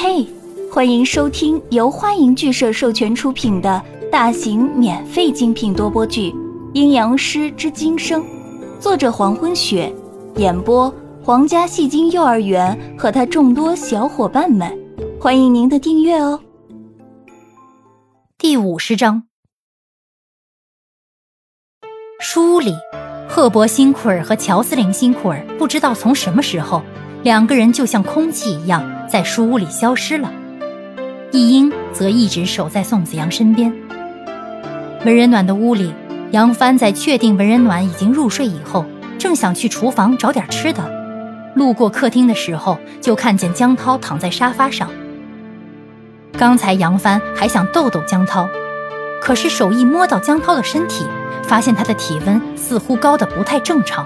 嘿，欢迎收听由欢迎剧社授权出品的大型免费精品多播剧《阴阳师之今生》，作者黄昏雪，演播皇家戏精幼儿园和他众多小伙伴们，欢迎您的订阅哦。第五十章，书里，赫伯辛库尔和乔斯林辛库尔不知道从什么时候，两个人就像空气一样。在书屋里消失了，易英则一直守在宋子阳身边。文人暖的屋里，杨帆在确定文人暖已经入睡以后，正想去厨房找点吃的，路过客厅的时候，就看见江涛躺在沙发上。刚才杨帆还想逗逗江涛，可是手一摸到江涛的身体，发现他的体温似乎高的不太正常，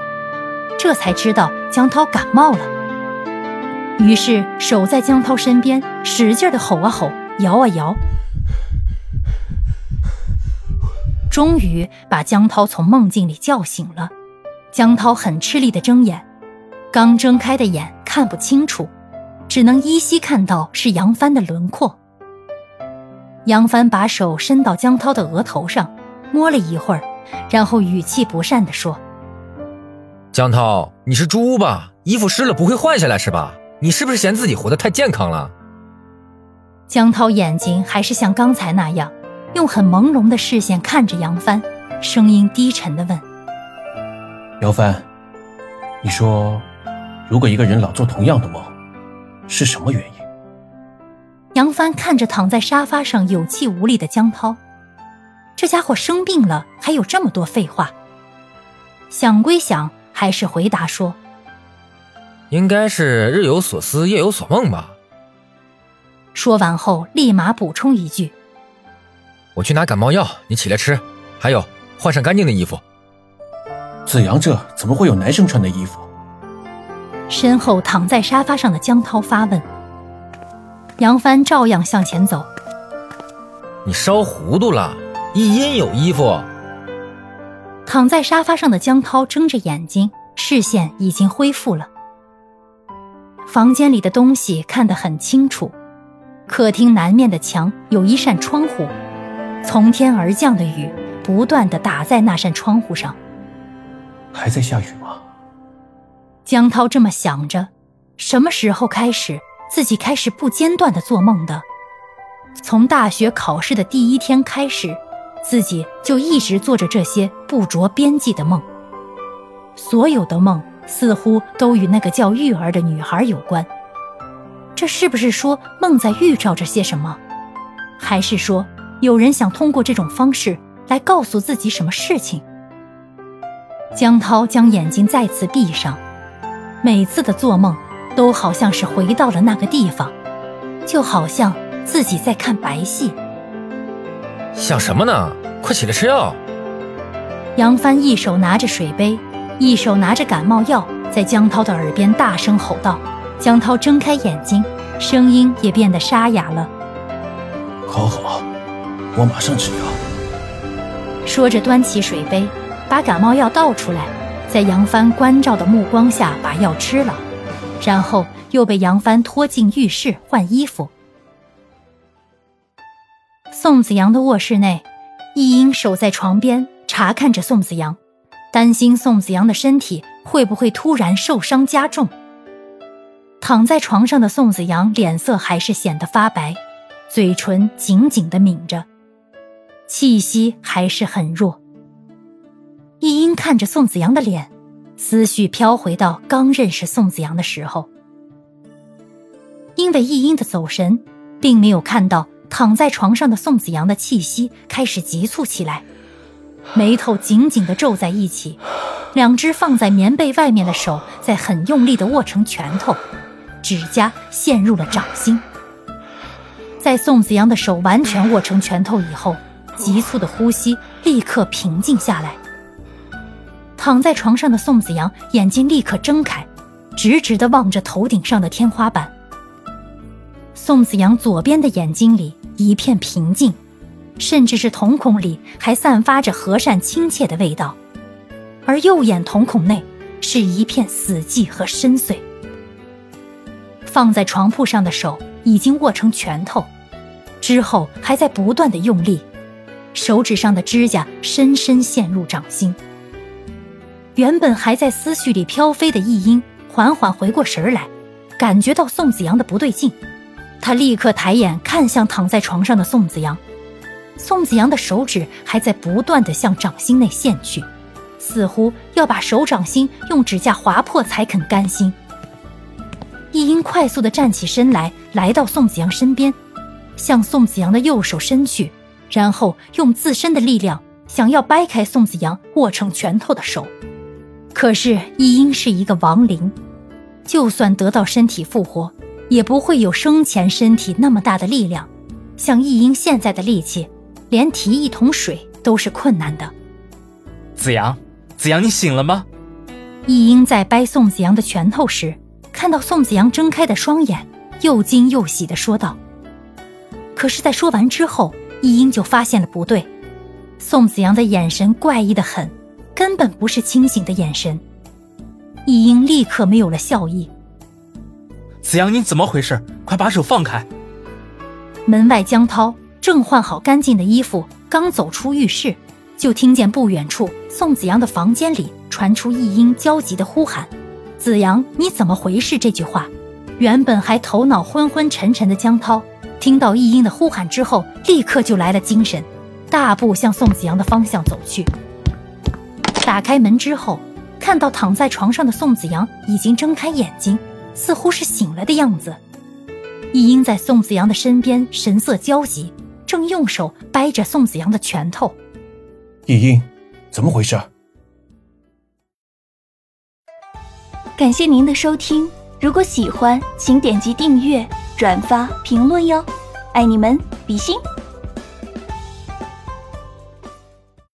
这才知道江涛感冒了。于是守在江涛身边，使劲的吼啊吼，摇啊摇，终于把江涛从梦境里叫醒了。江涛很吃力的睁眼，刚睁开的眼看不清楚，只能依稀看到是杨帆的轮廓。杨帆把手伸到江涛的额头上，摸了一会儿，然后语气不善地说：“江涛，你是猪吧？衣服湿了不会换下来是吧？”你是不是嫌自己活得太健康了？江涛眼睛还是像刚才那样，用很朦胧的视线看着杨帆，声音低沉的问：“杨帆，你说，如果一个人老做同样的梦，是什么原因？”杨帆看着躺在沙发上有气无力的江涛，这家伙生病了还有这么多废话。想归想，还是回答说。应该是日有所思，夜有所梦吧。说完后，立马补充一句：“我去拿感冒药，你起来吃。还有，换上干净的衣服。”子阳这怎么会有男生穿的衣服？身后躺在沙发上的江涛发问。杨帆照样向前走。你烧糊涂了，一阴有衣服。躺在沙发上的江涛睁着眼睛，视线已经恢复了。房间里的东西看得很清楚，客厅南面的墙有一扇窗户，从天而降的雨不断的打在那扇窗户上。还在下雨吗？江涛这么想着，什么时候开始自己开始不间断的做梦的？从大学考试的第一天开始，自己就一直做着这些不着边际的梦，所有的梦。似乎都与那个叫玉儿的女孩有关，这是不是说梦在预兆着些什么？还是说有人想通过这种方式来告诉自己什么事情？江涛将眼睛再次闭上，每次的做梦都好像是回到了那个地方，就好像自己在看白戏。想什么呢？快起来吃药！杨帆一手拿着水杯。一手拿着感冒药，在江涛的耳边大声吼道：“江涛，睁开眼睛，声音也变得沙哑了。好好，我马上吃药。”说着，端起水杯，把感冒药倒出来，在杨帆关照的目光下把药吃了，然后又被杨帆拖进浴室换衣服。宋子阳的卧室内，易英守在床边查看着宋子阳。担心宋子阳的身体会不会突然受伤加重。躺在床上的宋子阳脸色还是显得发白，嘴唇紧紧的抿着，气息还是很弱。易英看着宋子阳的脸，思绪飘回到刚认识宋子阳的时候。因为易英的走神，并没有看到躺在床上的宋子阳的气息开始急促起来。眉头紧紧地皱在一起，两只放在棉被外面的手在很用力地握成拳头，指甲陷入了掌心。在宋子阳的手完全握成拳头以后，急促的呼吸立刻平静下来。躺在床上的宋子阳眼睛立刻睁开，直直地望着头顶上的天花板。宋子阳左边的眼睛里一片平静。甚至是瞳孔里还散发着和善亲切的味道，而右眼瞳孔内是一片死寂和深邃。放在床铺上的手已经握成拳头，之后还在不断的用力，手指上的指甲深深陷入掌心。原本还在思绪里飘飞的易英缓缓回过神来，感觉到宋子阳的不对劲，他立刻抬眼看向躺在床上的宋子阳。宋子阳的手指还在不断的向掌心内陷去，似乎要把手掌心用指甲划破才肯甘心。易英快速的站起身来，来到宋子阳身边，向宋子阳的右手伸去，然后用自身的力量想要掰开宋子阳握成拳头的手。可是易英是一个亡灵，就算得到身体复活，也不会有生前身体那么大的力量。像易英现在的力气，连提一桶水都是困难的。子阳，子阳，你醒了吗？易英在掰宋子阳的拳头时。看到宋子阳睁开的双眼，又惊又喜地说道。可是，在说完之后，易英就发现了不对，宋子阳的眼神怪异的很，根本不是清醒的眼神。易英立刻没有了笑意。子阳，你怎么回事？快把手放开！门外，江涛正换好干净的衣服，刚走出浴室，就听见不远处宋子阳的房间里传出易英焦急的呼喊。子阳，你怎么回事？这句话，原本还头脑昏昏沉沉的江涛，听到易英的呼喊之后，立刻就来了精神，大步向宋子阳的方向走去。打开门之后，看到躺在床上的宋子阳已经睁开眼睛，似乎是醒了的样子。易英在宋子阳的身边，神色焦急，正用手掰着宋子阳的拳头。易英，怎么回事？感谢您的收听，如果喜欢，请点击订阅、转发、评论哟，爱你们，比心。